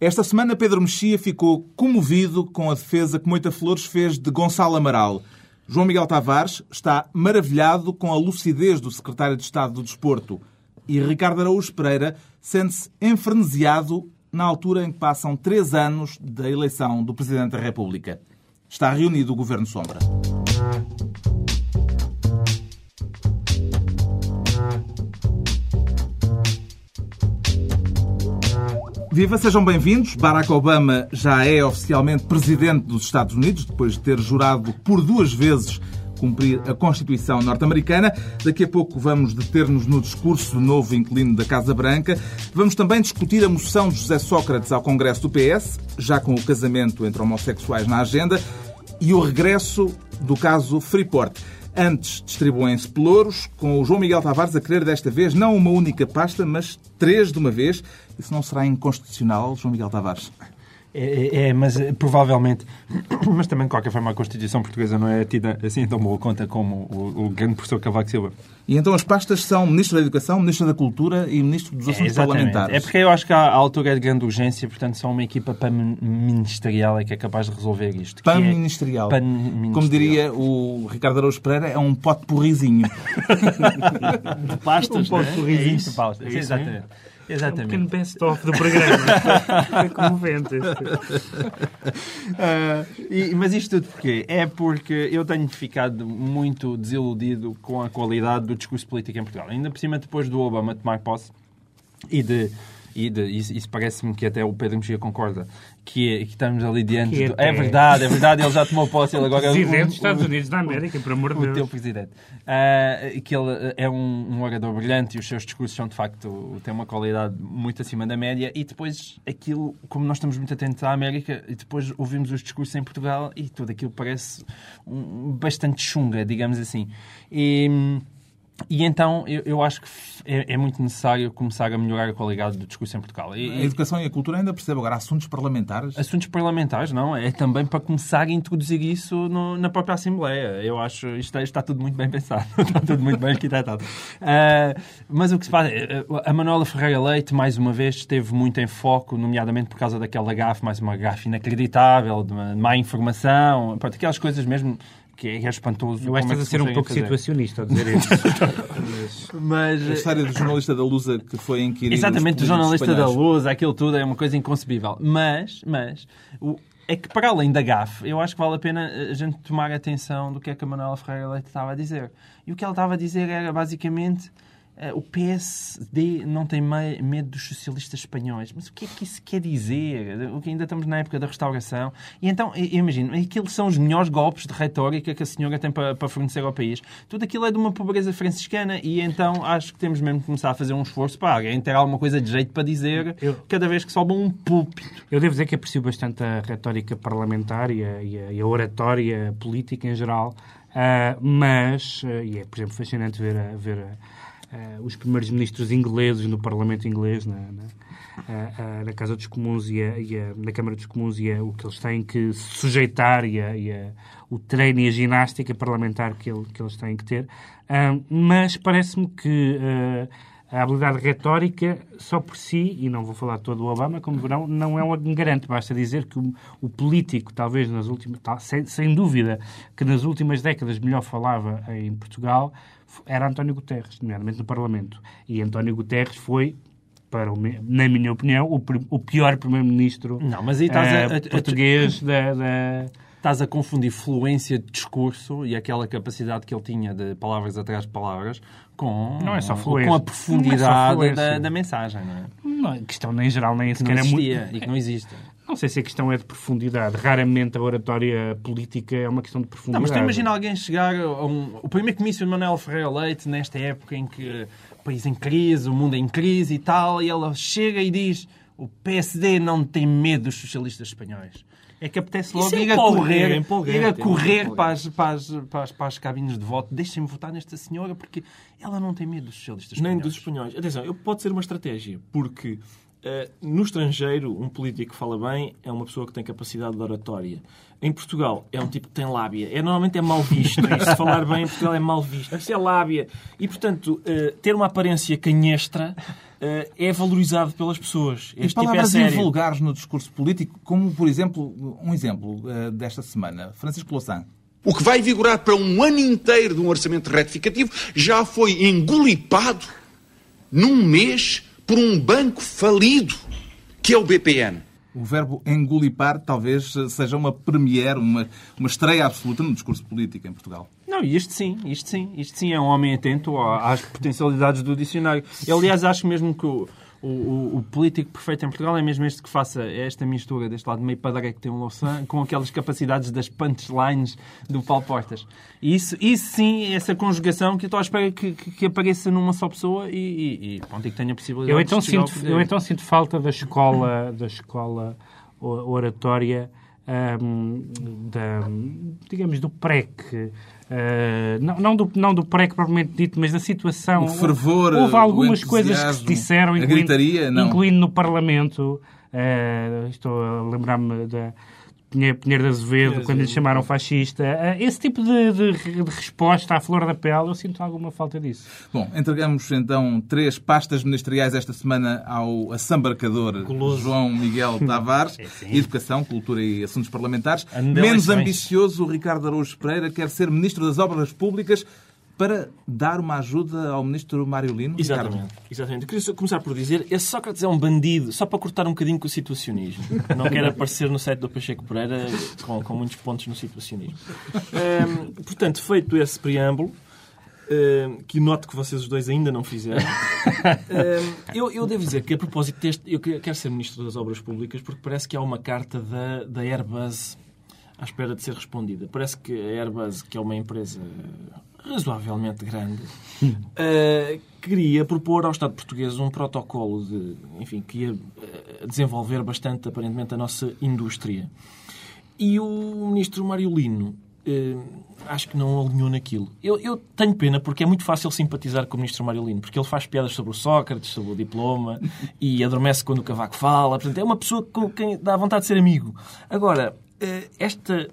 Esta semana, Pedro Mexia ficou comovido com a defesa que Moita Flores fez de Gonçalo Amaral. João Miguel Tavares está maravilhado com a lucidez do secretário de Estado do Desporto. E Ricardo Araújo Pereira sente-se enfrenesiado na altura em que passam três anos da eleição do Presidente da República. Está reunido o Governo Sombra. Viva, sejam bem-vindos. Barack Obama já é oficialmente presidente dos Estados Unidos, depois de ter jurado por duas vezes cumprir a Constituição norte-americana. Daqui a pouco vamos deter-nos no discurso do novo inquilino da Casa Branca. Vamos também discutir a moção de José Sócrates ao Congresso do PS, já com o casamento entre homossexuais na agenda, e o regresso do caso Freeport. Antes distribuem-se pelouros, com o João Miguel Tavares a querer desta vez não uma única pasta, mas três de uma vez. Isso não será inconstitucional, João Miguel Tavares? É, é, é, mas eh, provavelmente, mas também de qualquer forma a Constituição Portuguesa não é tida assim tão boa conta como o, o grande professor Cavaco Silva. E então as pastas são Ministro da Educação, Ministro da Cultura e Ministro dos Assuntos é, Parlamentares. É porque eu acho que a altura é de grande urgência, portanto são uma equipa pan-ministerial é que é capaz de resolver isto. Pan-ministerial. É pan como diria o Ricardo Araújo Pereira, é um pote porrizinho. de pastas, um pote é? porrizinho é de pastas. Exatamente. Exatamente. É um pequeno best-of do programa. é comovente. Uh, e, mas isto tudo porquê? É porque eu tenho ficado muito desiludido com a qualidade do discurso político em Portugal. Ainda por cima, depois do Obama tomar posse e de e de, isso, isso parece-me que até o Pedro Mexia concorda, que, é, que estamos ali diante. Que do, é verdade, é verdade, ele já tomou posse, ele agora Presidente o, dos Estados Unidos da América, por amor de o Deus. teu presidente. Uh, que ele é um, um, orador brilhante e os seus discursos são, de facto, têm uma qualidade muito acima da média. E depois, aquilo, como nós estamos muito atentos à América, e depois ouvimos os discursos em Portugal e tudo aquilo parece um, bastante chunga, digamos assim. E. E então eu, eu acho que é, é, muito necessário começar a melhorar a qualidade do discurso em Portugal. E, a educação e a cultura ainda percebo agora assuntos parlamentares. Assuntos parlamentares, não. É também para começar a introduzir isso no, na própria Assembleia. Eu acho isto está, está tudo muito bem pensado, está tudo muito bem arquitetado. Uh, mas o que se faz é, a Manuela Ferreira Leite, mais uma vez, esteve muito em foco, nomeadamente por causa daquela gafe, mais uma gafe inacreditável, de má informação, pronto, aquelas coisas mesmo que é espantoso. Eu acho que estás a ser um pouco fazer. situacionista a dizer isso. mas... A história do jornalista da Lusa que foi inquirido... Exatamente, do jornalista da Lusa, aquilo tudo é uma coisa inconcebível. Mas, mas... O, é que para além da gafe, eu acho que vale a pena a gente tomar atenção do que é que a Manuela Ferreira Leite estava a dizer. E o que ela estava a dizer era basicamente o PSD não tem medo dos socialistas espanhóis. Mas o que é que isso quer dizer? O que ainda estamos na época da restauração. E então, imagino, aqueles são os melhores golpes de retórica que a senhora tem para, para fornecer ao país. Tudo aquilo é de uma pobreza franciscana e então acho que temos mesmo que começar a fazer um esforço para alguém ter alguma coisa de jeito para dizer eu, cada vez que sobe um púlpito. Eu devo dizer que aprecio bastante a retórica parlamentar e a, e a, e a oratória política em geral, uh, mas, uh, e é, por exemplo, fascinante ver a, ver a uh, os primeiros ministros ingleses no Parlamento inglês, na, na, uh, na Casa dos Comuns e, a, e a, na Câmara dos Comuns, e a, o que eles têm que sujeitar e, e o treino e a ginástica parlamentar que, ele, que eles têm que ter. mas parece-me que a habilidade retórica, só por si, e não vou falar todo do Obama, como verão, não é um garante. Basta dizer que o, o político, talvez nas últimas, sem, sem, dúvida, que nas últimas décadas melhor falava em Portugal, era António Guterres, nomeadamente no Parlamento. E António Guterres foi, para o, na minha opinião, o, o pior primeiro-ministro uh, português da, da estás a confundir fluência de discurso e aquela capacidade que ele tinha de palavras atrás de palavras com, não é só fluência. com a profundidade é da, da, mensagem. Não é? Não, questão nem geral nem sequer é muito... e que não existe. Não sei se a questão é de profundidade. Raramente a oratória política é uma questão de profundidade. Não, mas tu imagina alguém chegar a um... O primeiro comício de Manuel Ferreira Leite, nesta época em que o país em crise, o mundo em crise e tal, e ela chega e diz o PSD não tem medo dos socialistas espanhóis é que apetece logo é ir a correr, ir a correr para as, para, as, para, as, para as cabines de voto. Deixem-me votar nesta senhora porque ela não tem medo dos socialistas espanhóis. Nem dos espanhóis. Atenção, pode ser uma estratégia, porque no estrangeiro, um político que fala bem é uma pessoa que tem capacidade de oratória. Em Portugal, é um tipo que tem lábia. É, normalmente é mal visto. E se falar bem em Portugal é mal visto. Isso é lábia. E, portanto, uh, ter uma aparência canhestra uh, é valorizado pelas pessoas. Este e palavras tipo é invulgares no discurso político, como, por exemplo, um exemplo desta semana. Francisco Louçã. O que vai vigorar para um ano inteiro de um orçamento retificativo já foi engolipado num mês por um banco falido, que é o BPN. O verbo engolipar talvez seja uma premiere, uma, uma estreia absoluta no discurso político em Portugal. Não, isto sim, isto sim. Isto sim é um homem atento às potencialidades do dicionário. Aliás, acho mesmo que o, o, o, o, político perfeito em Portugal é mesmo este que faça esta mistura deste lado meio padre que tem um Louçã com aquelas capacidades das punchlines do Paulo Portas. E isso, isso sim, essa conjugação que eu estou à espera que, que, que apareça numa só pessoa e, e, e, pronto, e que tenha possibilidade eu então de sinto, Eu então sinto falta da escola, da escola oratória um, da, digamos, do PREC, Uh, não, não, do, não do pré propriamente dito, mas da situação. O fervor, Houve algumas coisas que se disseram, incluindo, gritaria, incluindo no Parlamento. Uh, estou a lembrar-me da Pinheiro de Azevedo, quando lhe chamaram fascista. Eh, esse tipo de, de, de, resposta à flor da pele, eu sinto alguma falta disso. Bom, entregamos então três pastas ministeriais esta semana ao assambarcador João Miguel Tavares. é, Educação, Cultura e Assuntos Parlamentares. Menos ambicioso, o Ricardo Araújo Pereira quer ser Ministro das Obras Públicas para dar uma ajuda ao ministro Mário Lino? Exatamente. Exatamente. Eu queria começar por dizer esse Sócrates é um bandido, só para cortar um bocadinho com o situacionismo. Não quero aparecer no site do Pacheco Pereira com, com muitos pontos no situacionismo. Um, portanto, feito esse preâmbulo, um, que noto que vocês os dois ainda não fizeram, um, eu, eu, devo dizer que, a propósito deste, eu quero ser Ministro das Obras Públicas porque parece que há uma carta da, da Airbus à espera de ser respondida. Parece que a Airbus, que é uma empresa razoavelmente grande, uh, queria propor ao Estado português um protocolo de, enfim, que ia eh, desenvolver bastante, aparentemente, a nossa indústria. E o ministro Mário Lino uh, acho que não alinhou naquilo. Eu, eu, tenho pena porque é muito fácil simpatizar com o ministro Mário Lino, porque ele faz piadas sobre o Sócrates, sobre o diploma e adormece quando o cavaco fala. Portanto, é uma pessoa com quem dá vontade de ser amigo. Agora, uh, esta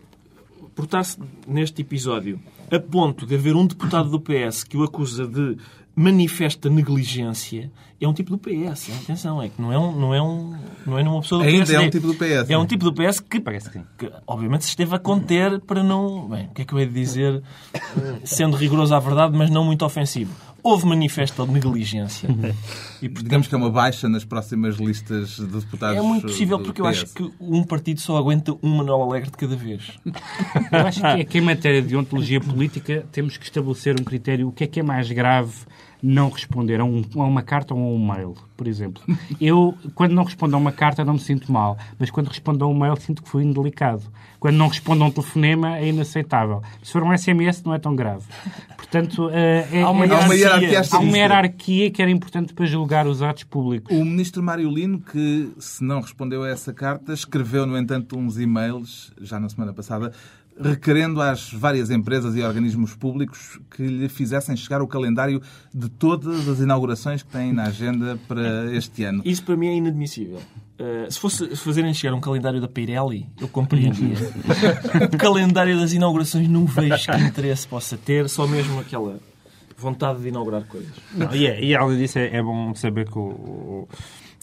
portar-se neste episódio a ponto de haver um deputado do PS que o acusa de manifesta negligência, é um tipo do PS. Atenção, é que não é, um, não é, um, não é uma pessoa do Ainda PS. é um tipo do PS. É um tipo do PS que, Parece que, que, obviamente, se esteve a conter para não... Bem, o que é que eu hei de dizer? Sendo rigoroso à verdade, mas não muito ofensivo houve manifesto de negligência. E, portanto, Digamos que é uma baixa nas próximas listas de deputados. É muito possível, porque eu acho que um partido só aguenta um Manuel Alegre de cada vez. Eu acho que, é que em matéria de ontologia política temos que estabelecer um critério. O que é que é mais grave não responder a, um, a, uma carta ou a um mail, por exemplo. Eu, quando não respondo a uma carta, não me sinto mal, mas quando respondo a um mail, sinto que fui indelicado. Quando não respondo a um telefonema, é inaceitável. Se for um SMS, não é tão grave. Portanto, eh, é, há, uma há, uma hierarquia, há uma hierarquia que era importante para julgar os atos públicos. O ministro Mário Lino, que se não respondeu a essa carta, escreveu, no entanto, uns e-mails, já na semana passada, requerendo às várias empresas e organismos públicos que lhe fizessem chegar o calendário de todas as inaugurações que têm na agenda para este ano. Isso para mim é inadmissível. Uh, se fosse fazerem chegar um calendário da Pirelli, eu compreendia. o calendário das inaugurações não vejo que interesse possa ter, só mesmo aquela vontade de inaugurar coisas. Não, e, é, e além disso, é, é bom saber que o, o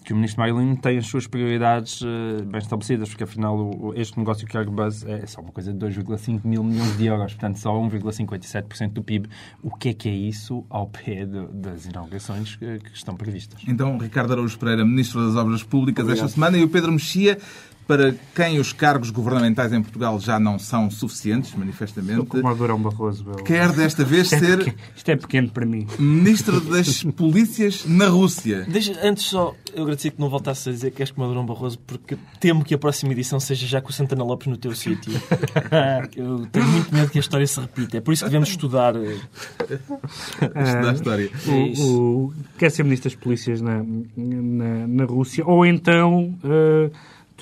que o ministro Marilyn tem as suas prioridades uh, bem estabelecidas, porque afinal o, este negócio que é Airbus é só uma coisa de 2,5 mil milhões de euros, portanto só 1,57% do PIB. O que é que é isso ao pé de, das inaugurações que, que, estão previstas? Então, Ricardo Araújo Pereira, Ministro das Obras Públicas Obrigado. esta semana, e o Pedro Mexia, para quem os cargos governamentais em Portugal já não são suficientes, manifestamente. Como Adorão Barroso. Quer desta vez isto é ser. É pequeno, isto é pequeno para mim. Ministro das Polícias na Rússia. Deixa, antes só, eu agradecia que não voltasse a dizer que és como Adorão Barroso, porque temo que a próxima edição seja já com o Santana Lopes no teu sítio. eu tenho muito medo que a história se repita. É por isso que devemos estudar. Eh, estudar a história. É o, o, quer ser Ministro das Polícias na, na, na Rússia, ou então. Uh,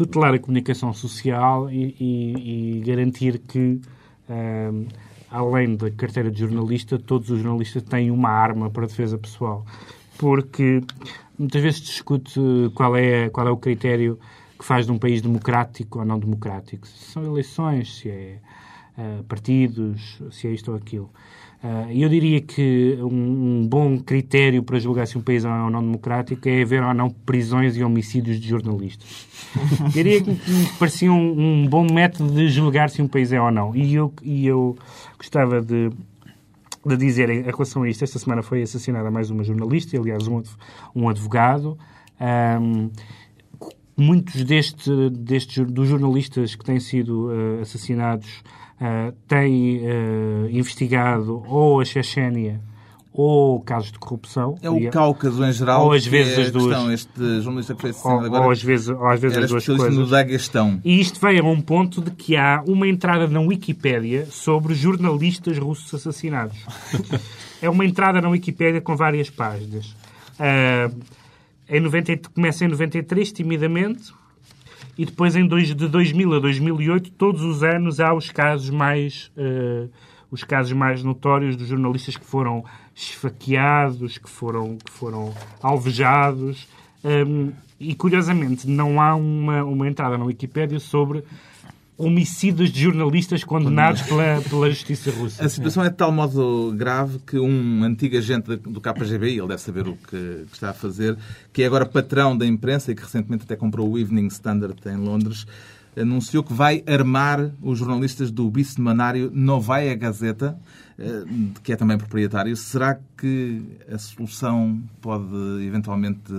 tutelar a comunicação social e, e, e garantir que, um, além da carteira de jornalista, todos os jornalistas têm uma arma para defesa pessoal. Porque muitas vezes discute qual é, qual é o critério que faz de um país democrático ou não democrático. Se são eleições, se é uh, partidos, se é isto ou aquilo. Uh, eu diria que um, bom critério para julgar se um país é ou não democrático é haver ou não prisões e homicídios de jornalistas. eu diria que me parecia um, um, bom método de julgar se um país é ou não. E eu, e eu gostava de, de dizer em relação a isto, esta semana foi assassinada mais uma jornalista, aliás, um, um advogado. Um, muitos deste, destes, dos jornalistas que têm sido uh, assassinados uh, têm uh, investigado ou a Chechênia ou casos de corrupção. É o Cáucaso em geral. Ou às vezes é as duas. Questão, este jornalista que foi ou, agora. Ou às vezes, ou às vezes as duas coisas. no Daguestão. E isto vem a um ponto de que há uma entrada na Wikipédia sobre jornalistas russos assassinados. é uma entrada na Wikipédia com várias páginas. Uh, em 90, começa em 93, timidamente, e depois em dois, de 2000 a 2008, todos os anos há os casos mais uh, os casos mais notórios dos jornalistas que foram esfaqueados, que foram que foram alvejados. Um, e curiosamente não há uma, uma entrada na Wikipédia sobre homicídios de jornalistas condenados pela, pela justiça russa. A situação é de tal modo grave que um antigo agente do KGB, ele deve saber o que, está a fazer, que é agora patrão da imprensa e que recentemente até comprou o Evening Standard em Londres, anunciou que vai armar os jornalistas do bicemanário Novaya Gazeta, eh, que é também proprietário. Será que a solução pode eventualmente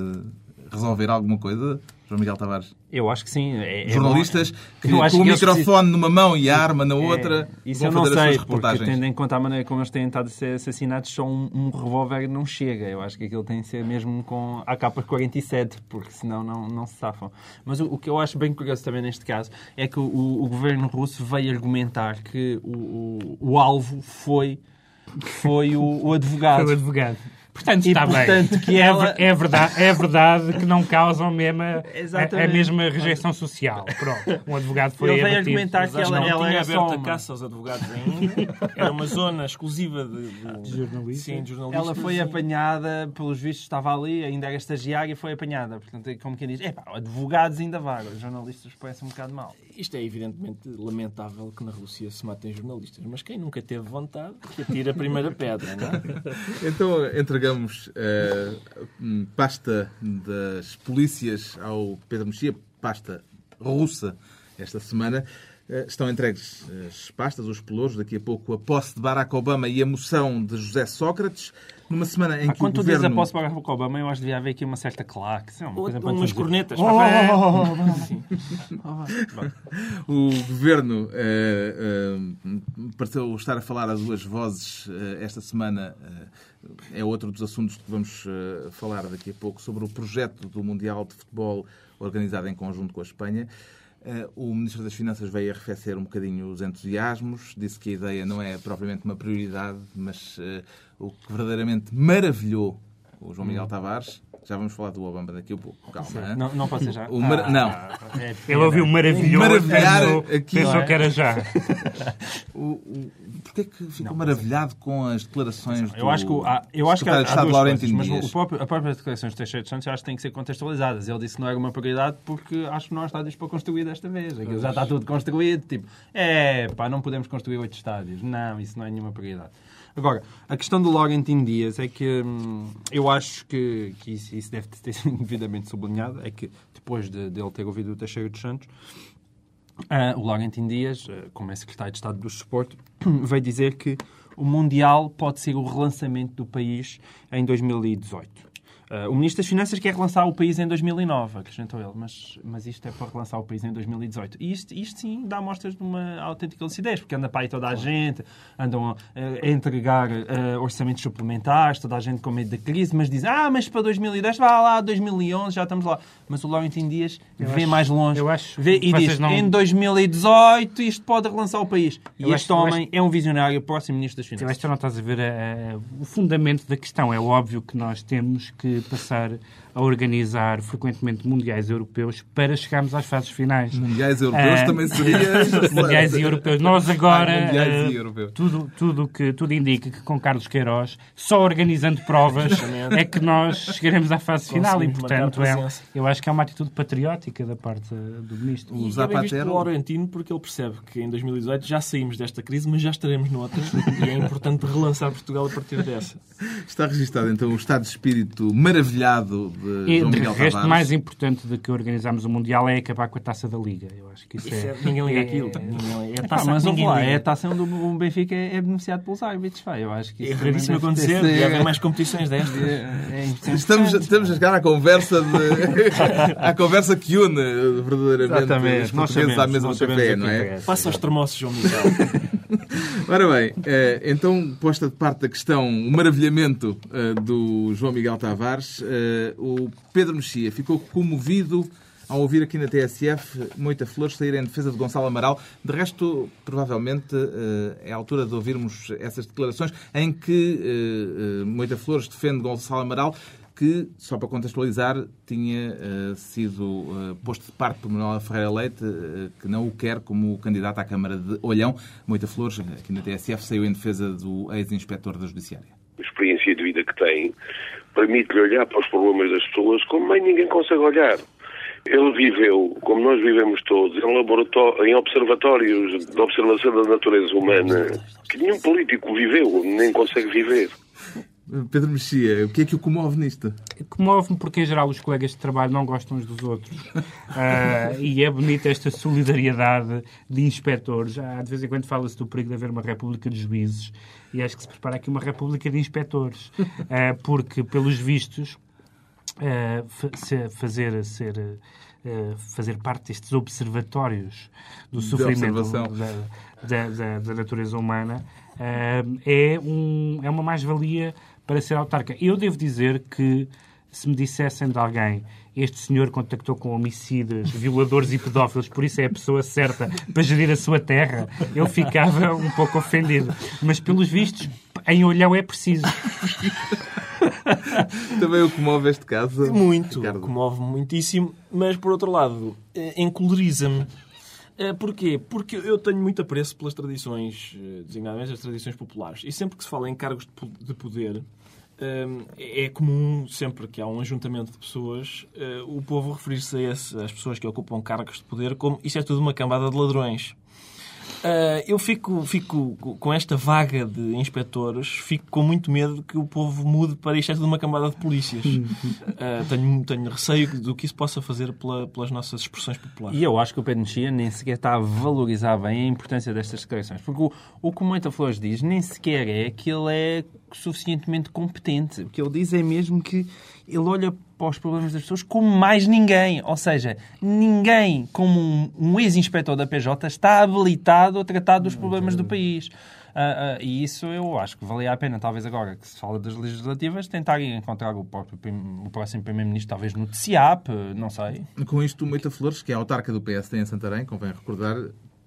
resolver alguma coisa? João Miguel Tavares? Eu acho que sim. É, é Jornalistas que, com o microfone numa mão e a arma na é, outra é, isso eu não sei, porque tendo em conta a maneira como eles têm estado a ser assassinados, só um, um revólver não chega. Eu acho que aquilo tem de ser mesmo com a capa 47, porque senão não, não se safam. Mas o, o, que eu acho bem curioso também neste caso é que o, o governo russo veio argumentar que o, o, o alvo foi, foi o, o advogado. Foi o advogado. Portanto, e, está portanto, bem. Que ela... é, é, verdade, é verdade que não causam mesmo a, a, a, mesma rejeição social. Pronto. Um advogado foi Ele veio argumentar que ela, não ela tinha aberto a caça aos advogados ainda. Era uma zona exclusiva de, de... de jornalistas. Sim, de jornalistas. Ela foi sim. apanhada, pelos vistos estava ali, ainda era estagiária e foi apanhada. Portanto, é como quem diz, é advogados ainda vaga, os jornalistas parecem um bocado mal. Isto é evidentemente lamentável que na Rússia se matem jornalistas, mas quem nunca teve vontade que atire a primeira pedra, não é? Então entregamos uh, pasta das polícias ao Pedro Mexia, pasta russa, esta semana. Uh, estão entregues as pastas, os pelouros, daqui a pouco a posse de Barack Obama e a moção de José Sócrates. Numa semana em ah, que quando o governo... dizes a posse de Barack Obama, eu acho que devia haver aqui uma certa claque. É uma coisa umas cornetas. Oh, oh, oh, o governo uh, uh, pareceu estar a falar a duas vozes uh, esta semana. é outro dos assuntos que vamos falar daqui a pouco sobre o projeto do Mundial de Futebol organizado em conjunto com a Espanha. O Ministro das Finanças veio arrefecer um bocadinho os entusiasmos, disse que a ideia não é propriamente uma prioridade, mas o que verdadeiramente maravilhou o João Miguel Tavares. Já vamos falar do Obama daqui a pouco. Calma. Não, não pode ser já. Mar... Ah, não. É Ele ouviu maravilhoso. Maravilhar pensou, aqui. Pensou é? que era já. o, o, Porquê que ficou não, maravilhado com as declarações do eu acho que, há, eu acho que há, há duas coisas, mas o próprio, a própria declaração de Teixeira de Santos acho que tem que ser contextualizadas. Ele disse que não era uma prioridade porque acho que não há estádios para construir desta vez. Aquilo já está tudo construído. Tipo, é, pá, não podemos construir oito estádios. Não, isso não é nenhuma prioridade. Agora, a questão do Laurentino Dias é que hum, eu acho que, que isso, isso, deve ter sido devidamente sublinhado. É que depois de, de ele ter ouvido o Teixeira dos Santos, uh, o Laurentino Dias, uh, como é secretário de Estado do Desporto, veio dizer que o Mundial pode ser o relançamento do país em 2018. Uh, o Ministro das Finanças quer relançar o país em 2009, acrescentou ele, mas, mas isto é para relançar o país em 2018. E isto, isto sim dá mostras de uma autêntica lucidez, porque anda para aí toda a gente, andam a, a entregar uh, orçamentos suplementares, toda a gente com medo da crise, mas diz, ah, mas para 2010, vá lá, 2011, já estamos lá. Mas o Laurentino Dias eu vê acho, mais longe vê, e diz, não... em 2018 isto pode relançar o país. E eu este acho, homem acho... é um visionário, próximo Ministro das Finanças. Eu acho que não estás a ver a, a, o fundamento da questão. É óbvio que nós temos que passar a organizar frequentemente mundiais europeus para chegarmos às fases finais. Mundiais europeus Ah, também seria. mundiais e europeus. Nós agora, Ah, mundiais eh, e europeus. tudo, tudo, que, tudo indica que com Carlos Queiroz, só organizando provas é que nós chegaremos à fase final e, Conseguimos portanto, marcar é, eu acho que é uma atitude patriótica da parte do Ministro. O E Zapatero- pelo Laurentino porque ele percebe que em 2018 já saímos desta crise, mas já estaremos noutra e é importante relançar Portugal a partir dessa. Está registado então o estado de espírito maravilhado de E, João de Miguel resto, Tavares. mais importante do que organizarmos o Mundial é acabar com a taça da Liga. Eu acho que isso, Isso é, é- ninguém liga é- aquilo. Ninguém, é a Ah, taça mas lá, liga. é a taça onde o Benfica é é beneficiado pelos árbitros. pá. Eu acho que É isso raríssimo também deve acontecer. Deve haver mais competições destas. É, é. Estamos, estamos a chegar à conversa de, à conversa que une eh, verdadeiramente Exatamente. os portugueses à mesa do café, não é? Passa aos termossos, João Miguel. Ora bem, eh, então, posta de parte da questão, o maravilhamento eh, do João Miguel Tavares, eh, o Pedro Mexia ficou comovido ao ouvir aqui na TSF Moita Flores sair em defesa de Gonçalo Amaral. De resto, provavelmente eh, é a altura de ouvirmos essas declarações em que eh, Moita Flores defende Gonçalo Amaral, que, só para contextualizar, tinha sido posto de parte por Manuela Ferreira Leite, que não o quer como candidato à Câmara de Olhão. Moita Flores, aqui na TSF, saiu em defesa do ex-inspetor da Judiciária. a experiência de vida que tem, permite-lhe olhar para os problemas das pessoas como bem ninguém consegue olhar. Ele viveu, como nós vivemos todos, em, em observatórios de observação da natureza humana, que nenhum político viveu, nem consegue viver. Pedro Mexia, o que é que o comove nisto? Comove-me porque, em geral, os colegas de trabalho não gostam uns dos outros. Ah, e é bonita esta solidariedade de inspectores. Há, de vez em quando fala-se do perigo de haver uma república de juízes. E acho que se prepara aqui uma república de inspectores. Ah, porque, pelos vistos, ah, fa- se- fazer, ser, ah, fazer parte destes observatórios do sofrimento da, da- da- da natureza humana ah, é, um, é uma mais-valia para ser autarca. Eu devo dizer que se me dissessem de alguém este senhor contactou com homicidas, violadores e pedófilos, por isso é a pessoa certa para gerir a sua terra, eu ficava um pouco ofendido. Mas, pelos vistos, em olhão é preciso. Também o comove este caso? Muito, comove muitíssimo, mas por outro lado, eh, encoleriza-me. Eh, Porquê? Porque eu tenho muito apreço pelas tradições, eh, designadamente as tradições populares. E sempre que se fala em cargos de po- de poder, eh, é comum, sempre que há um ajuntamento de pessoas, o povo referir-se a às pessoas que ocupam cargos de poder como isto é tudo uma cambada de ladrões. Uh, eu fico, fico com esta vaga de inspectores, fico com muito medo que o povo mude para isto é tudo uma cambada de polícias. Uh, tenho, tenho receio do que isso possa fazer pela- pelas nossas expressões populares. E eu acho que o Pedro Mexia nem sequer está a valorizar bem a importância destas declarações. Porque o, o que o Moita Flores diz nem sequer é que ele é suficientemente competente. O que ele diz é mesmo que ele olha para os problemas das pessoas como mais ninguém. Ou seja, ninguém, como um, um ex-inspetor da PJ, está habilitado a tratar dos problemas do país. Ah, ah, e isso eu acho que valia a pena, talvez agora que se fala das legislativas, tentarem encontrar o, próprio o próximo Primeiro-Ministro, talvez no TCIAP, não sei. Com isto, o Moita Flores, que é autarca do PSD em Santarém, convém recordar,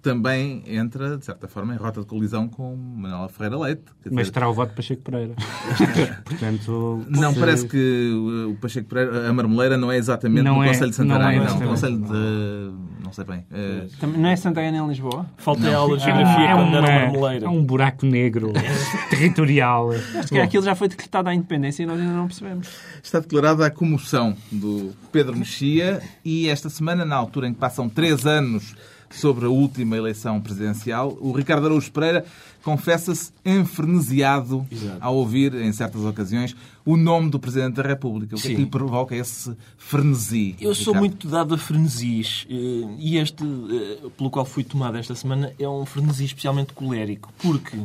também entra, de certa forma, em rota de colisão com Manuela Ferreira Leite. Mas terá o voto de Pacheco Pereira. Portanto, Não, se- parece que o Pacheco Pereira, a marmeleira não é exatamente Não no é- Conselho de não Santarém, é não. exatamente. Conselho de... não sei bem. Eh, Também- Não é Santarém nem Lisboa? Falta a aula de geografia é, quando era uma- marmeleira. é um buraco negro territorial. Acho que aquilo já foi decretado à independência e nós ainda não percebemos. Está declarada a comoção do Pedro Mexia e esta semana, na altura em que passam três anos sobre a última eleição presidencial, o Ricardo Araújo Pereira confessa-se enfrenesiado Exato. ao ouvir, em certas ocasiões, o nome do Presidente da República. O que é que lhe provoca esse frenesi? Eu sou Ricardo? muito dado a frenesis eh, e este, eh, pelo qual fui tomado esta semana, é um frenesi especialmente colérico, porque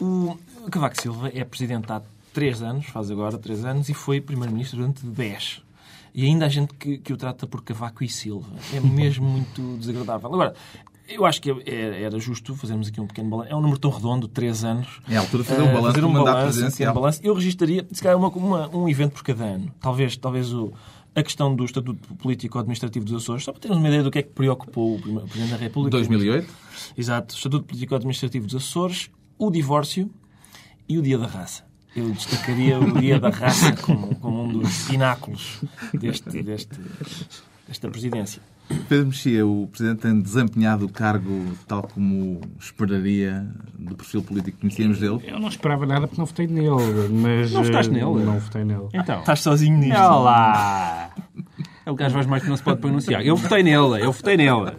o Cavaco Silva é presidente há três anos, faz agora três anos, e foi primeiro-ministro durante dez. E ainda há gente que, que o trata por Cavaco e Silva. É mesmo muito desagradável. Agora, eu acho que é- era justo fazermos aqui um pequeno balanço. É um número tão redondo, três anos. É a altura de fazer um Eh, balanço fazer um mandato balanço, presidencial. um balanço. Eu registaria, se calhar, uma, uma- um evento por cada ano. Talvez, talvez o, a questão do Estatuto Político-Administrativo dos Açores, só para termos uma ideia do que é que preocupou o Presidente da República. 2008? Exato. Estatuto Político-Administrativo dos Açores, o divórcio e o Dia da Raça. Eu destacaria o Dia da Raça como, como um dos pináculos deste, deste, desta presidência. Pedro Mexia, o Presidente tem desempenhado o cargo tal como esperaria do perfil político que conhecíamos dele? Eu não esperava nada porque não votei nele, mas... Não votaste eh, nele? Não votei nele. Então, Estás sozinho nisto. Olá! É o gajo mais mais que não se pode pronunciar. Eu votei nele, eu votei nele.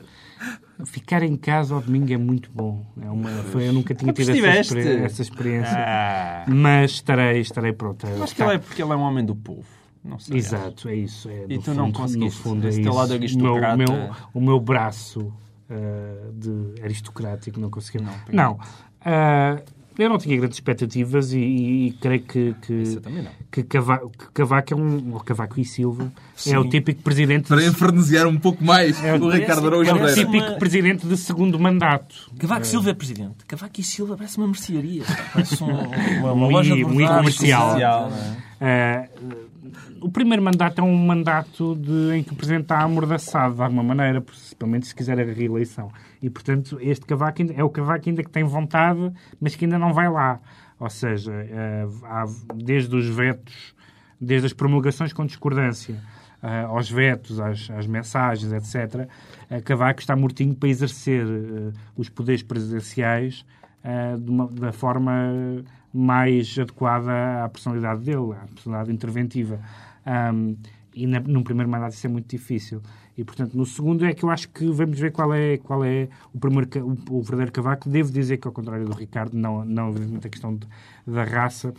Ficar em casa ao domingo é muito bom. É uma, foi, eu nunca tinha tido essa, experi- essa experiência. Ah, Mas estarei, estarei pronto. acho que ele é porque ele é um homem do povo. Não sei. Exato, é isso. É, E tu não fundo, conseguiste, No fundo, é esse lado O meu, aristocrata. o meu, o meu braço ah, de aristocrático não conseguia. Não, Não. Ah, eu não tinha grandes expectativas e, e- e creio que, que, Isso eu também não. que, Cava- que Cavaco é um. ou Cavaco e Silva é o típico presidente. Para de- um pouco mais É, o Ricardo Araújo é o Pereira. típico presidente de segundo mandato. Cavaco Silva é presidente. Cavaco e Silva parece uma mercearia. Parece um, uma, uma Muito- loja de muito comercial. Não é? Ah, o primeiro mandato é um mandato de, em que o Presidente está amordaçado, de alguma maneira, principalmente se quiser a reeleição. E, portanto, este Cavaco é o Cavaco ainda que tem vontade, mas que ainda não vai lá. Ou seja, ah, há, desde os vetos, desde as promulgações com discordância, ah, aos vetos, às, às mensagens, etc., ah, Cavaco está mortinho para exercer ah, os poderes presidenciais de uma- da forma mais adequada à personalidade dele, à personalidade interventiva. Ahm, e na, num primeiro mandato isso é muito difícil. E, portanto, no segundo é que eu acho que vamos ver qual é, qual é o, primeiro, o, o verdadeiro Cavaco. Devo dizer que, ao contrário do Ricardo, não, não evidentemente a questão de- da raça,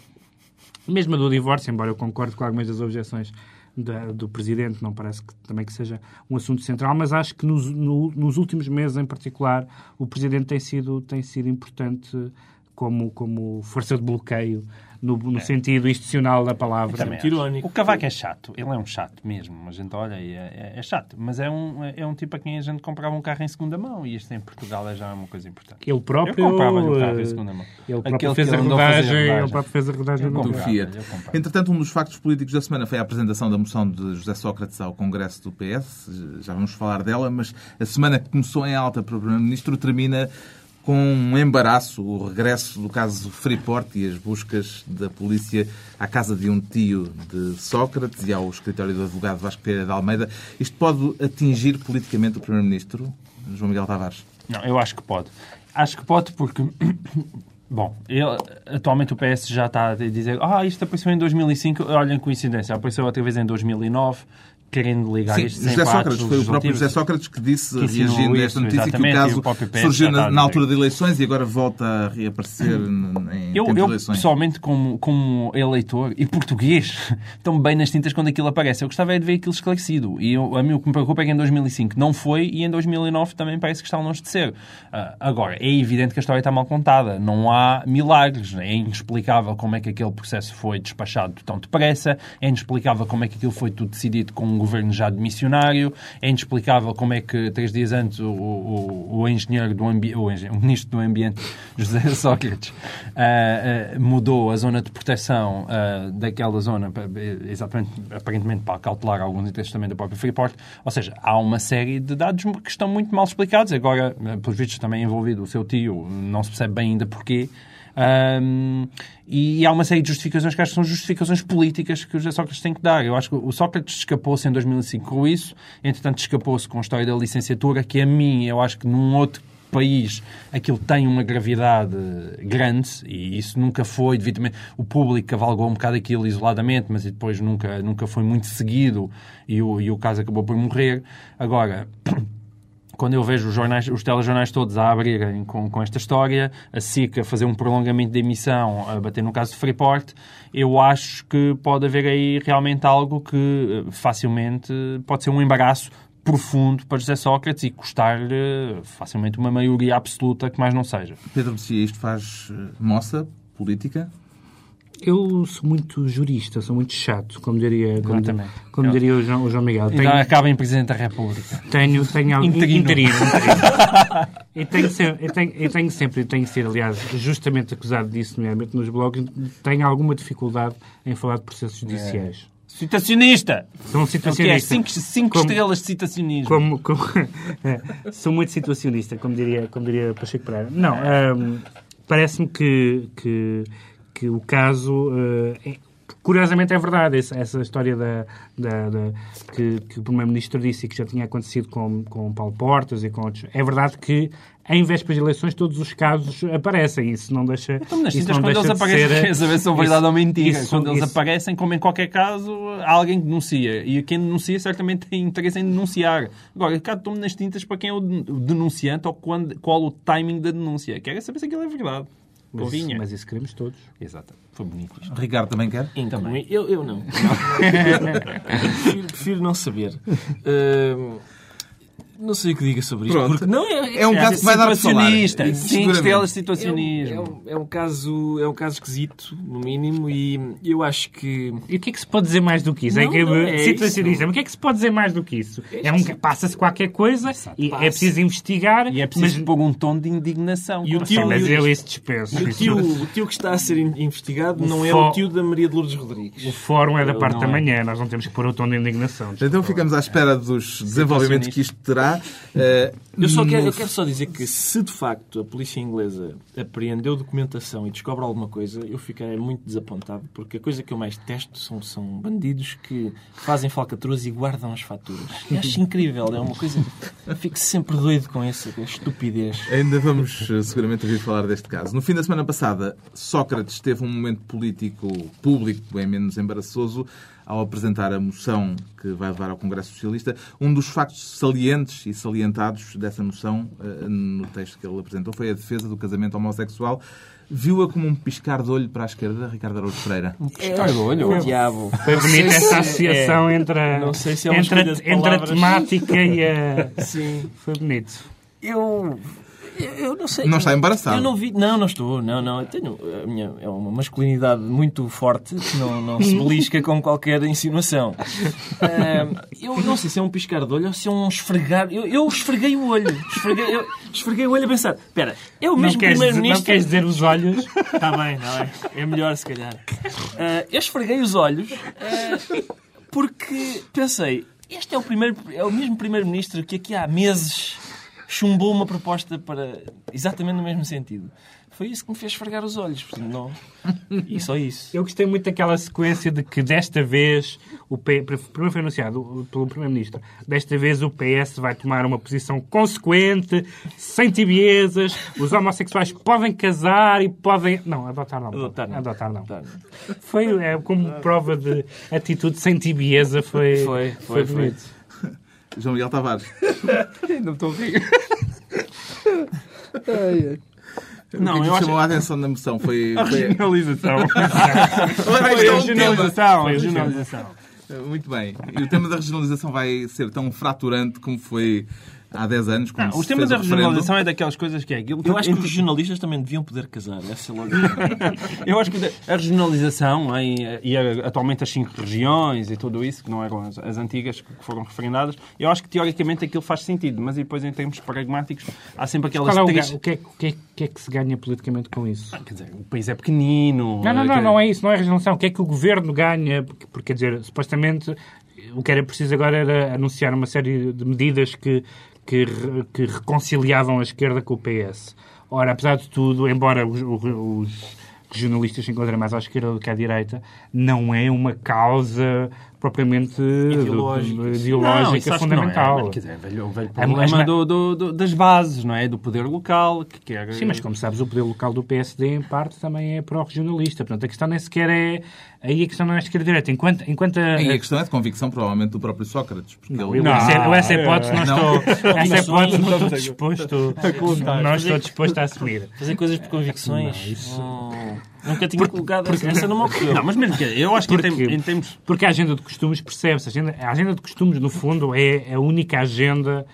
mesmo a do divórcio, embora eu concorde com algumas das objeções da- do Presidente, não parece que, também que seja um assunto central, mas acho que nos, no- nos últimos meses, em particular, o Presidente tem sido, tem sido importante como, como força de bloqueio, no, no sentido institucional da palavra. Acho. irónico. O Cavaco é chato. Ele é um chato mesmo. A gente olha e é, é- é chato. Mas é um, é um tipo a quem a gente comprava um carro em segunda mão. E isto em Portugal é já uma coisa importante. Ele próprio, Eu comprava-lhe um carro em segunda mão. Ele próprio fez a rodagem, rodagem. ele próprio fez a rodagem do comprava, Fiat. comprava. Entretanto, um dos factos políticos da semana foi a apresentação da moção de José Sócrates ao Congresso do PS. Já vamos falar dela, mas a semana que começou em alta para o Primeiro-Ministro termina com um embaraço, o regresso do caso Freeport e as buscas da polícia à casa de um tio de Sócrates e ao escritório do advogado Vasco Pereira de Almeida. Isto pode atingir politicamente o Primeiro-Ministro, João Miguel Tavares? Não, eu acho que pode. Acho que pode porque... Bom, ele, atualmente o PS já está a dizer ah, isto apareceu em 2005. Olhem, coincidência, apareceu outra vez em 2009, querendo ligar Sim, isto José Sócrates, foi o próprio José Sócrates que disse, que reagindo a esta notícia, que o caso o surgiu na, na altura de eleições e agora volta a reaparecer em Eu, de eu eleições. pessoalmente, como, como eleitor e português, estou bem nas tintas quando aquilo aparece. Eu gostava é de ver aquilo esclarecido. E eu, a mim o que me preocupa é que em 2005 não foi e em 2009 também parece que está longe de ser. Ah, agora, é evidente que a história está mal contada. Não há milagres. É inexplicável como é que aquele processo foi despachado tão depressa. É inexplicável como é que aquilo foi tudo decidido com um governo já demissionário. É inexplicável como é que três dias antes o, o, o engenheiro do ambiente, o, ministro do Ambiente, José Sócrates, ah, ah, mudou a zona de proteção ah, daquela zona, exatamente, aparentemente para cautelar alguns interesses também da própria Freeport. Ou seja, há uma série de dados que estão muito mal explicados. Agora, pelos vistos, também envolvido o seu tio, não se percebe bem ainda porquê. Ahm, e há uma série de justificações que acho que são justificações políticas que o José Sócrates tem que dar. Eu acho que o Sócrates escapou-se em 2005 com isso, entretanto escapou-se com a história da licenciatura, que a mim, eu acho que num outro país aquilo tem uma gravidade grande e isso nunca foi devidamente... O público cavalgou um bocado aquilo isoladamente, mas depois nunca, nunca foi muito seguido e o, e o caso acabou por morrer. Agora... quando eu vejo os, jornais, os telejornais todos a abrirem com, com esta história, a SIC a fazer um prolongamento de emissão, a bater no caso de Freeport, eu acho que pode haver aí realmente algo que eh, facilmente pode ser um embaraço profundo para José Sócrates e custar-lhe facilmente uma maioria absoluta que mais não seja. Pedro Mexia, isto faz eh, moça política? Eu sou muito jurista, sou muito chato, como diria, como, como Eu- diria o, João, o João Miguel. Ainda acaba em Presidente da República. Tenho, tenho algo. Interino. Interino. interino. e tenho, sempre, eu tenho, eu tenho sempre, e tenho sido, aliás, justamente acusado disso, nomeadamente nos blogs, tenho alguma dificuldade em falar de processos judiciais. Citacionista! Sou um É que é? Cinco, cinco Como- estrelas de citacionismo. Como, como- sou muito situacionista, como diria, como diria Pacheco Pereira. Não, hum, parece-me que, que, que o caso eh, é- Curiosamente é verdade essa, essa história da, da- da- que, que o Primeiro-Ministro disse e que já tinha acontecido com, com Paulo Portas e com outros. É verdade que em vésperas de eleições todos os casos aparecem. Isso não deixa. Então, nas isso tintas, não quando eles deixa aparecem, ser- saber se são verdade isso- ou mentira. isso- quando eles isso- aparecem, como em qualquer caso, há alguém que denuncia. E quem denuncia certamente tem interesse em denunciar. Agora, cá tomo nas tintas para quem é o den- o denunciante ou quando, qual o timing da denúncia. Quero saber se aquilo é verdade. Mas, Convinha. mas isso queremos todos. Exato. Foi bonito isto. Ricardo também quer? Também. Eu, eu não. prefiro, prefiro não saber. Ahm, não sei o que diga sobre isto. Pronto. Porque não é, É um caso que vai dar de falar. Seguramente. estrelas de É um, situacionismo. é, um, é um caso, é um caso esquisito, no mínimo, e eu acho que. E o que é que se pode dizer mais do que isso? é Não, é situacionista. isso. O que é que se pode dizer mais do que isso? É um, Passa-se qualquer coisa e é passa. preciso investigar. E é preciso mas, pôr um tom de indignação. E o tio- Sim, mas e eu isso dispenso. O tio, o tio que está a ser in- investigado O não é o tio da Maria de Lourdes Rodrigues. O fórum é da Eu parte da é. manhã, nós não temos que pôr o tom de indignação. Então ficamos à espera dos desenvolvimentos que isto terá. Eh, Eu, só quero, eu quero só dizer que se de facto a polícia inglesa apreendeu documentação e descobre alguma coisa, eu ficarei muito desapontado, porque a coisa que eu mais testo são, são bandidos que fazem falcatruas e guardam as faturas. Eu acho incrível, é uma coisa. Eu fico sempre doido com essa estupidez. Ainda vamos eh, seguramente ouvir falar deste caso. No fim da semana passada, Sócrates teve um momento político público bem menos embaraçoso ao apresentar a moção que vai levar ao Congresso Socialista. Um dos factos salientes e salientados dessa moção, eh, no texto que ele apresentou, foi a defesa do casamento homossexual. Viu-a como um piscar de olho para a esquerda, Ricardo Araújo Pereira. Piscar de olho. O diabo. Foi bonita essa associação entre, a, Não sei se é entre, entre a temática e a. Sim. Foi bonito. Eu. Eu eu não sei. Não está embaraçado. Eu não vi. Não, não estou. Não, não. Eu tenho. A minha é uma masculinidade muito forte que não, não se belisca com qualquer insinuação. Ah, eu não sei se é um piscar de olho ou se é um esfregar. Eu, eu esfreguei o olho. Esfreguei, eu esfreguei o olho a pensar: espera, é o Não mesmo queres, dizer, não primeiro-ministro. queres dizer os olhos? Está bem, não é? É melhor se calhar. Ah, eu esfreguei os olhos ah, porque pensei, este é o, primeiro, é o mesmo primeiro-ministro que aqui há meses chumbou uma proposta para exatamente no mesmo sentido. Foi isso que me fez esfregar os olhos. portanto, Não. E só isso. Eu gostei muito daquela sequência de que desta vez, o P... primeiro foi anunciado pelo Primeiro-Ministro, desta vez o PS vai tomar uma posição consequente, sem tibiezas, os homossexuais podem casar e podem... Não, adotar não. Adotar não. Adotar não. Tá. Foi é, como prova de atitude sem tibieza, foi, Foi, foi, foi. bonito. João Miguel Tavares. Não estou a rir. Não, o que eu lhe acho- chamou a atenção na moção foi... A foi... regionalização. Foi é a regionalização. Foi a a regionalização. Muito bem. E o tema da regionalização vai ser tão fraturante como foi há 10 anos. Quando Não, o se tema fez da regionalização é daquelas coisas que é aquilo. Eu acho que os jornalistas também deviam poder casar. Essa é logo. Eu acho que a regionalização em- e a- atualmente as cinco regiões e tudo isso, que não eram as, as antigas que foram referendadas, eu acho que teoricamente aquilo faz sentido, mas depois em termos pragmáticos há sempre aquelas Qual é o, três... ga- o, que é, o, que é, o que é que se ganha politicamente com isso? Quer dizer, o país é pequenino. Não, não, não, que- não é isso, não é regionalização. O que é que o governo ganha? Porque, porque, quer dizer, supostamente o que era preciso agora era anunciar uma série de medidas que, que, que reconciliavam a esquerda com o PS. Ora, apesar de tudo, embora os, os se encontrem mais à esquerda do que à direita, não é uma causa propriamente Ideológica, Não, não é, fundamental. mas, Quer dizer, é velho, É, problema mas- do- do- do- das bases, não é? Do poder local, que quer... Sim, mas como sabes, o poder local do PSD, em parte, também é pró-regionalista. Portanto, a questão nem sequer é... Aí a questão não é esquerda-direita. Enquanto, enquanto a, E a questão é de convicção, provavelmente, do próprio Sócrates. Porque Não, ele... eu, essa, eu essa hipótese não, Não. estou, essa hipótese não estou disposto, não estou disposto a assumir. Fazer coisas por convicções. Não, isso- Hum, nunca tinha colocado essa. Essa não me ocorreu. Não, mas mesmo que eu acho que em, Porque- termos- em termos... Porque a agenda de costumes percebe-se. A agenda, a agenda de costumes, no fundo, é a única agenda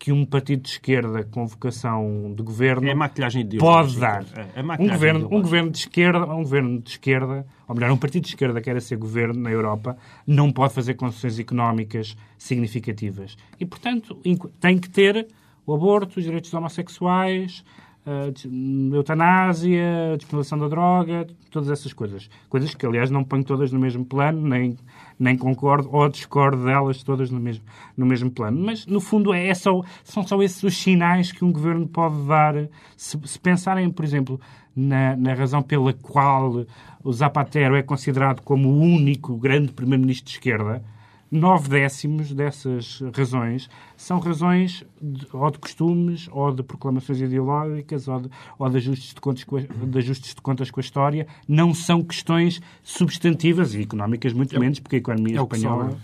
que um partido de esquerda com vocação de governo É maquilhagem pode dar. É, é um, governo, um governo de esquerda, um governo de esquerda, ou melhor, um partido de esquerda que queira ser governo na Europa, não pode fazer concessões económicas significativas. E, portanto, tem que ter o aborto, os direitos homossexuais, uh, eutanásia, despenalização da droga, todas essas coisas. Coisas que, aliás, não ponho todas no mesmo plano, nem, nem concordo ou discordo delas todas no mesmo, no mesmo plano. Mas, no fundo, é só, são só esses os sinais que um governo pode dar. Se, se pensarem, por exemplo, na, na, razão pela qual o Zapatero é considerado como o único grande primeiro-ministro de esquerda, nove décimos dessas razões são razões de, ou de costumes, ou de proclamações ideológicas, ou de, ou de, ajustes, de contas a, de ajustes de contas com a história. Não são questões substantivas e económicas, muito é, menos, porque a economia é espanhola...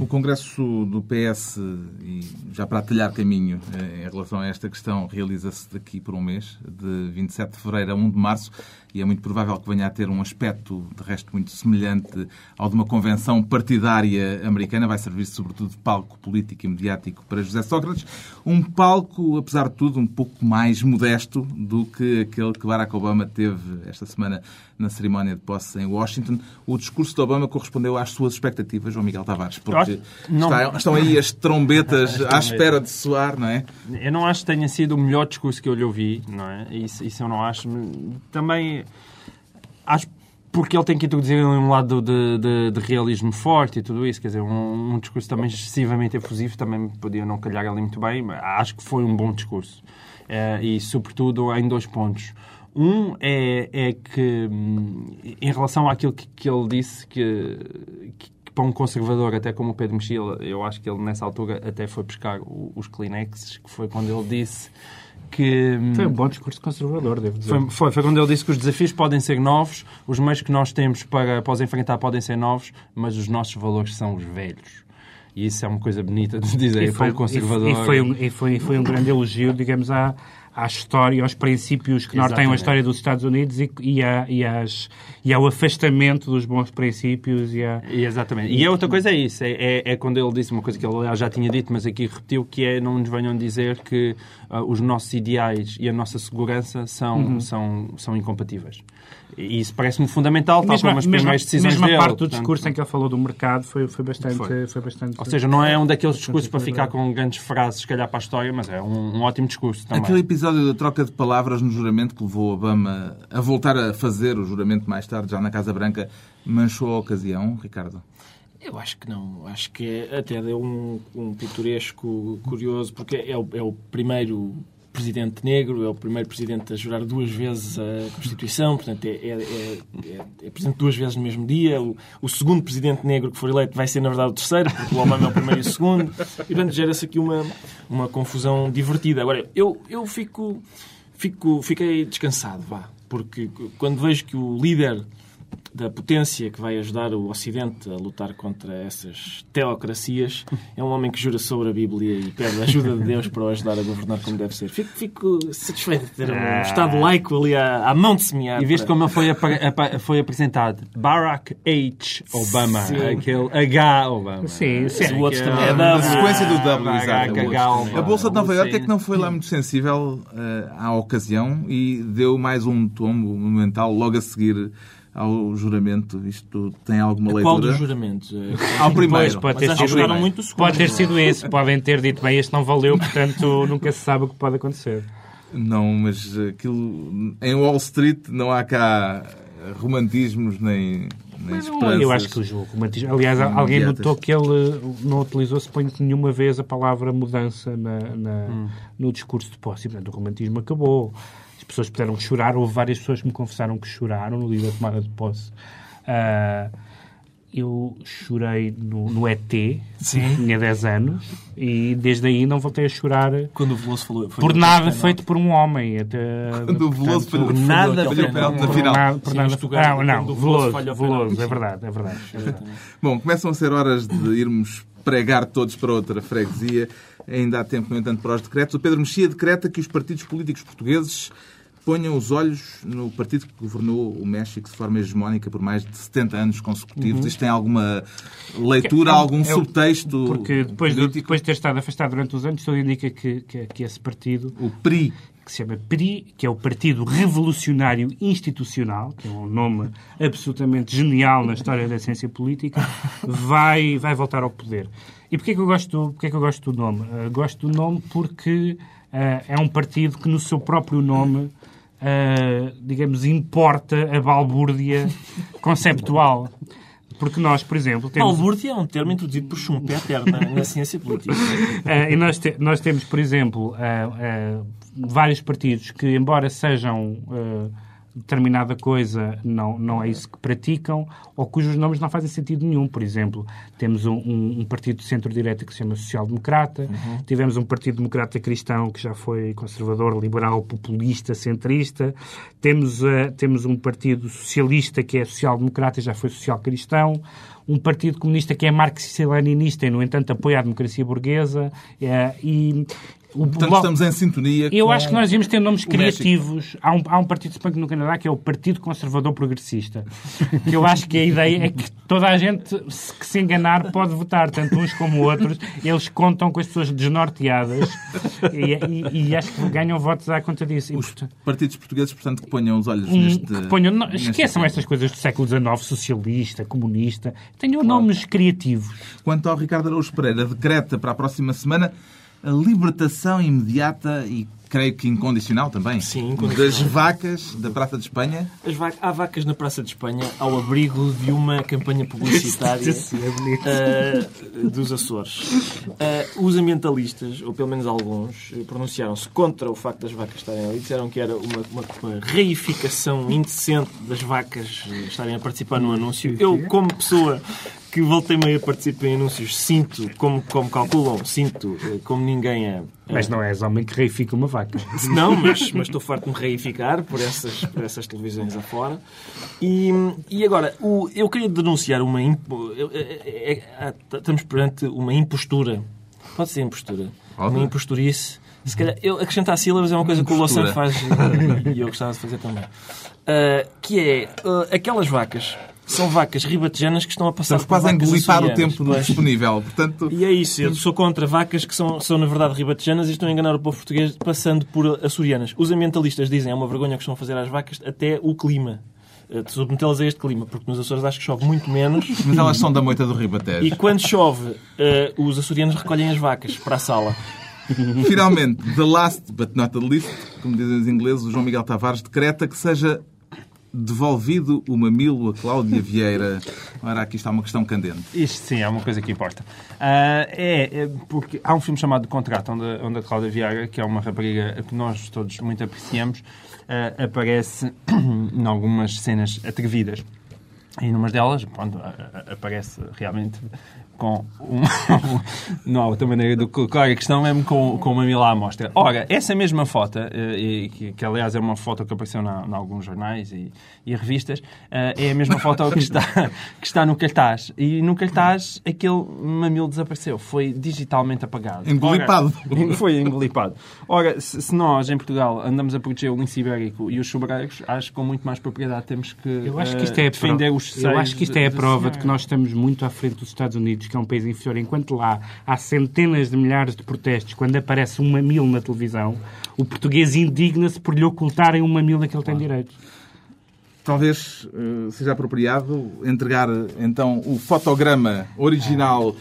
O Congresso do PS, e já para atalhar caminho eh, em relação a esta questão, realiza-se daqui por um mês, de 27 de fevereiro a 1 de março, e é muito provável que venha a ter um aspecto, de resto, muito semelhante ao de uma convenção partidária americana. Vai servir sobretudo de palco político e mediático para José Sócrates. Um palco, apesar de tudo, um pouco mais modesto do que aquele que Barack Obama teve esta semana na cerimónia de posse em Washington. O discurso de Obama correspondeu às suas expectativas, João Miguel Tavares, porque não... está, estão aí as trombetas à espera de soar, não é? Eu não acho que tenha sido o melhor discurso que eu lhe ouvi, não é? Isso, isso eu não acho. Também acho porque ele tem que introduzir um lado de, de, de, realismo forte e tudo isso. Quer dizer, um, um, discurso também excessivamente efusivo também podia não calhar ali muito bem, mas acho que foi um bom discurso. É, e, sobretudo, em dois pontos. Um é, é que, hum, em relação àquilo que, que ele disse, que, que, para um conservador, até como o Pedro Mexia, eu acho que ele nessa altura até foi buscar os Kleenexes, que foi quando ele disse que... Hum, foi um bom discurso conservador, devo dizer. Foi, foi, foi, quando ele disse que os desafios podem ser novos, os meios que nós temos para, para os enfrentar podem ser novos, mas os nossos valores são os velhos. E isso é uma coisa bonita de dizer e foi, um conservador. E, foi, um, e foi, foi um grande elogio, digamos, à, à história, aos princípios que norteiam a história dos Estados Unidos e, e, a, e, às, e ao afastamento dos bons princípios. E, a... Exatamente. E a outra coisa é isso, é, é, é, quando ele disse uma coisa que ele já tinha dito, mas aqui repetiu, que é não nos venham dizer que uh, os nossos ideais e a nossa segurança são, uhum. são, são incompatíveis. E isso parece-me fundamental, tal como as primeiras decisões mesma dele. parte do discurso portanto, em que ele falou do mercado foi, foi, bastante, foi. foi bastante... Ou seja, não é um daqueles discursos para ficar com grandes frases, se calhar, para a história, mas é um, um ótimo discurso também. Aquele episódio da troca de palavras no juramento que levou Obama a voltar a fazer o juramento mais tarde, já na Casa Branca, manchou a ocasião, Ricardo? Eu acho que não. Acho que é, até deu um, um pitoresco curioso, porque é o, é o primeiro presidente negro, é o primeiro presidente a jurar duas vezes a Constituição, portanto, é, é, é, é presidente duas vezes no mesmo dia. O, o, segundo presidente negro que for eleito vai ser, na verdade, o terceiro, porque o Obama é o primeiro e o segundo. E, portanto, gera-se aqui uma, uma confusão divertida. Agora, eu, eu fico, fico, fiquei descansado, vá, porque quando vejo que o líder da potência que vai ajudar o Ocidente a lutar contra essas teocracias, é um homem que jura sobre a Bíblia e pede a ajuda de Deus para o ajudar a governar como deve ser. Fico, fico satisfeito de ter um ah. Estado laico ali à, à mão de semear. E viste como ele foi, foi apresentado? Barack H. Obama. Sim. Aquele H. Obama. Sim, sim. O outro também é A sequência do W, exato. A Bolsa de Nova Iorque é que não foi lá muito sensível uh, à ocasião e deu mais um tombo monumental logo a seguir ao juramento? Isto tem alguma leitura? Qual dos juramentos? Ao primeiro. pode ter, sido, muito pode ter sido esse. Podem ter dito, bem, este não valeu, portanto nunca se sabe o que pode acontecer. Não, mas aquilo... Em Wall Street não há cá romantismos nem, esperanças. Eu acho que o romantismo... Aliás, alguém notou que ele não utilizou, suponho que nenhuma vez a palavra mudança na, na hum. no discurso de posse. Portanto, o romantismo acabou pessoas puderam chorar. Houve várias pessoas que me confessaram que choraram no dia da tomada de posse. Uh, eu chorei no, no ET, Sim. tinha 10 anos, e desde aí não voltei a chorar. Quando o Veloso falou. Por nada feito por um homem. Até, Quando o Veloso falou. Por nada feito na final. Por nada, não, não, Veloso, Veloso, é verdade, é verdade. Bom, começam a ser horas de irmos pregar todos para outra freguesia. Ainda há tempo, no entanto, para os decretos. O Pedro Mexia decreta que os partidos políticos portugueses ponham os olhos no partido que governou o México de forma hegemónica por mais de 70 anos consecutivos. Uhum. Isto tem alguma leitura, é, algum é, subtexto Porque depois de, depois de ter estado afastado durante os anos, tudo indica que, que, que esse partido... O PRI que se chama PRI, que é o Partido Revolucionário Institucional, que é um nome absolutamente genial na história da ciência política, vai, vai voltar ao poder. E porquê que eu gosto, porquê que eu gosto do nome? Uh, gosto do nome porque eh, é um partido que no seu próprio nome, eh, digamos, importa a balbúrdia conceptual. Porque nós, por exemplo, temos... Balbúrdia é um termo introduzido por Schumpeter na, na ciência política. Eh, e nós, te- nós temos, por exemplo, eh, vários partidos que, embora sejam determinada coisa, não, não é isso que praticam, ou cujos nomes não fazem sentido nenhum. Por exemplo, temos um, um- um partido de centro-direita que se chama Social Democrata, tivemos um partido democrata cristão que já foi conservador, liberal, populista, centrista, temos, eh, temos um partido socialista que é social-democrata e já foi social-cristão, um partido comunista que é marxista-leninista e, no entanto, apoia a democracia burguesa. eh, e o Portanto, estamos em sintonia eu acho que nós devíamos ter nomes criativos. Há um, há um partido suponho, no Canadá que é o Partido Conservador Progressista. Que eu acho que a ideia é que toda a gente se- que se enganar pode votar, tanto uns como outros. Eles contam com as pessoas desnorteadas e, e- e acho que ganham votos à conta disso. Os portanto, partidos portugueses, portanto, que ponham os olhos um, neste... que ponham- não, esqueçam estas coisas do século XIX, socialista, comunista. Tenham nomes criativos. Quanto ao Ricardo Araújo Pereira, decreta para a próxima semana a libertação imediata e creio que incondicional também Sim, incondicional. das vacas da Praça de Espanha. As va- há vacas na Praça de Espanha ao abrigo de uma campanha publicitária ah, dos Açores. Ah, os ambientalistas, ou pelo menos alguns, eh, pronunciaram-se contra o facto das vacas estarem ali. Disseram que era uma, uma, uma reificação indecente das vacas estarem a participar no anúncio. Eu, como pessoa que voltei meio a participar em anúncios, sinto, como, como calculam, sinto como ninguém a, Mas não és homem que reifica uma vaca. não, mas, mas estou farto de me reificar por essas, por essas televisões afora. E, e agora, o- eu queria denunciar uma. impo- eu- é- é- é- estamos perante uma impostura. Pode ser impostura. Pode. Uma imposturice. Se calhar, eu, acrescentar sílabas é uma coisa que o Louçã Impostura. faz e eu gostava de fazer também. Ah, que é ah, aquelas vacas. São vacas ribatejanas que estão a passar Estamos quase a engolipar o tempo Pois. disponível. Portanto, E é isso, eu sou contra vacas que são, são na verdade ribatejanas e estão a enganar o povo português passando por açorianas. Os ambientalistas dizem é uma vergonha que estão a fazer às vacas até o clima. Eh, Submetê-las a este clima, porque nos Açores acho que chove muito menos mas elas são da moita do e Ribatejo. quando chove eh, os açorianos recolhem as vacas para a sala. Finalmente, the last but not the least, como dizem os ingleses, o João Miguel Tavares decreta que seja devolvido o mamilo a Cláudia Vieira. Ora, aqui está uma questão candente. Isto sim, é uma coisa que importa. Ah, é, é porque há um filme chamado Contrato, onde, onde a Cláudia Vieira, que é uma rapariga que nós todos muito apreciamos, ah, aparece em algumas cenas atrevidas. E numas delas, pronto, aparece realmente com um... não há outra maneira de colocar a questão, mesmo com, com uma mila à mostra. Ora, essa mesma foto, eh, e que, que aliás é uma foto que apareceu na, em alguns jornais e, e revistas, eh, é a mesma foto que está, que está no cartaz. E no cartaz aquele mamilo desapareceu, foi digitalmente apagado. Engolipado. Ora, foi engolipado. Ora, se, se nós em Portugal andamos a proteger o lince ibérico e os sobreiros, acho que com muito mais propriedade temos que Eu acho que eh, isto é defender prova, os eu acho que isto é a prova de que nós estamos muito à frente dos Estados Unidos, que é um país inferior. Enquanto lá há centenas de milhares de protestos, quando aparece um mamilo na televisão, o português indigna-se por lhe ocultarem um mamilo a que ele tem direito. Talvez eh, seja apropriado entregar então o fotograma original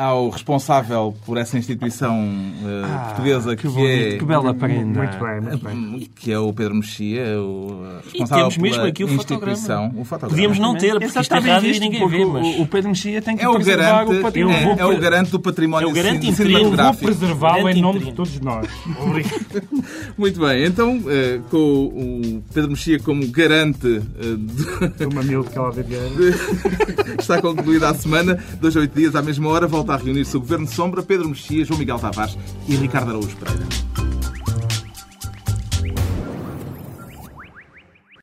ao responsável por essa instituição eh, portuguesa que, que bonito, é que bela prenda. Muito bem, muito bem. que é o Pedro Mexia, o responsável temos mesmo pela aqui o instituição. O fotograma. Podíamos não ter, porque Esse isto é está rádio e visto, ninguém vê, o- mas... O Pedro Mexia tem que É o, preservar garante, o património. é, é o garante do património É o garante cin- interino. Eu vou cinematográfico. preservá-lo em nome de todos nós. Muito bem, então, eh, com o Pedro Mexia como garante eh, de- O mamilo de. Está concluída a semana. Dois a oito dias, à mesma hora, volta a reunir-se o Governo de Sombra, Pedro Mexia, João Miguel Tavares e Ricardo Araújo Pereira.